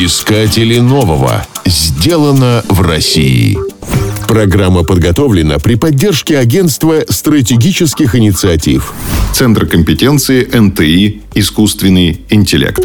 Искатели нового. Сделано в России. Программа подготовлена при поддержке Агентства стратегических инициатив. Центр компетенции НТИ «Искусственный интеллект».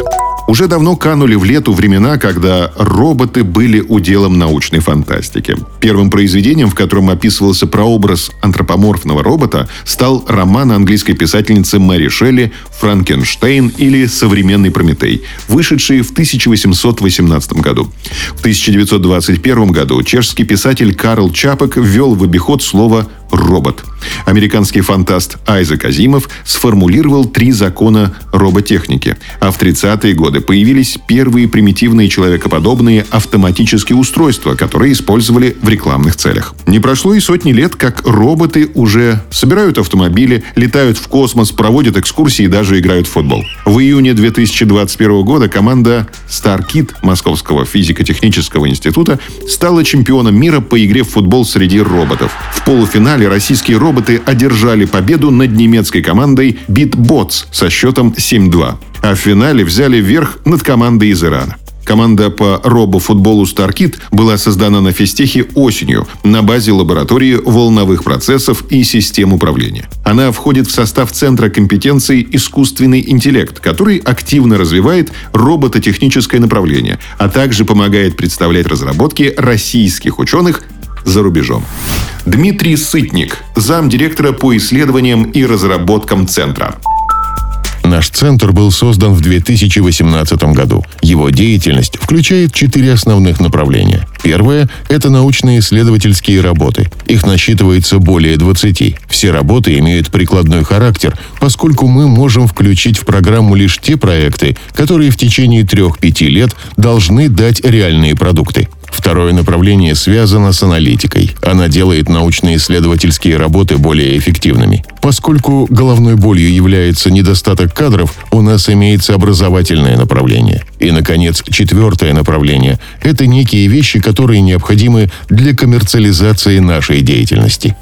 Уже давно канули в лету времена, когда роботы были уделом научной фантастики. Первым произведением, в котором описывался прообраз антропоморфного робота, стал роман английской писательницы Мэри Шелли «Франкенштейн» или «Современный Прометей», вышедший в 1818 году. В 1921 году чешский писатель Карл Чапок ввел в обиход слово робот. Американский фантаст Айзек Азимов сформулировал три закона роботехники. А в 30-е годы появились первые примитивные человекоподобные автоматические устройства, которые использовали в рекламных целях. Не прошло и сотни лет, как роботы уже собирают автомобили, летают в космос, проводят экскурсии и даже играют в футбол. В июне 2021 года команда StarKid Московского физико-технического института стала чемпионом мира по игре в футбол среди роботов. В полуфинале финале российские роботы одержали победу над немецкой командой BitBots со счетом 7-2. А в финале взяли верх над командой из Ирана. Команда по робофутболу StarKid была создана на физтехе осенью на базе лаборатории волновых процессов и систем управления. Она входит в состав Центра компетенций «Искусственный интеллект», который активно развивает робототехническое направление, а также помогает представлять разработки российских ученых за рубежом. Дмитрий Сытник, замдиректора по исследованиям и разработкам Центра. Наш центр был создан в 2018 году. Его деятельность включает четыре основных направления. Первое – это научно-исследовательские работы. Их насчитывается более 20. Все работы имеют прикладной характер, поскольку мы можем включить в программу лишь те проекты, которые в течение 3-5 лет должны дать реальные продукты. Второе направление связано с аналитикой. Она делает научно-исследовательские работы более эффективными. Поскольку головной болью является недостаток кадров, у нас имеется образовательное направление. И, наконец, четвертое направление – это некие вещи, которые необходимы для коммерциализации нашей деятельности.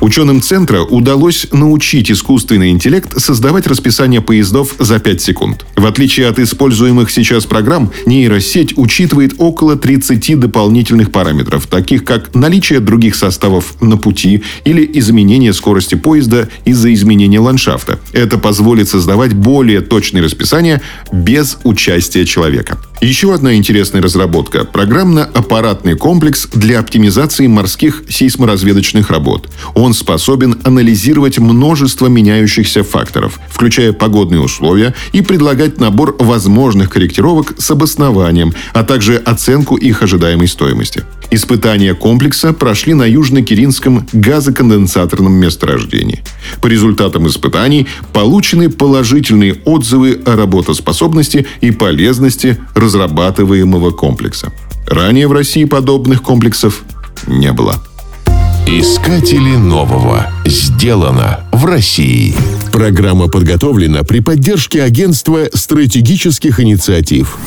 Ученым центра удалось научить искусственный интеллект создавать расписание поездов за 5 секунд. В отличие от используемых сейчас программ, нейросеть учитывает около 30 дополнительных параметров, таких как наличие других составов на пути или изменение скорости поезда из-за изменения ландшафта. Это позволит создавать более точные расписания без участия человека. Еще одна интересная разработка – программно-аппаратный комплекс для оптимизации морских сейсморазведочных работ. Он способен анализировать множество меняющихся факторов, включая погодные условия, и предлагать набор возможных корректировок с обоснованием, а также оценку их ожидаемой стоимости. Испытания комплекса прошли на Южно-Киринском газоконденсаторном месторождении. По результатам испытаний получены положительные отзывы о работоспособности и полезности разрабатываемого комплекса. Ранее в России подобных комплексов не было. Искатели нового. Сделано в России. Программа подготовлена при поддержке Агентства стратегических инициатив.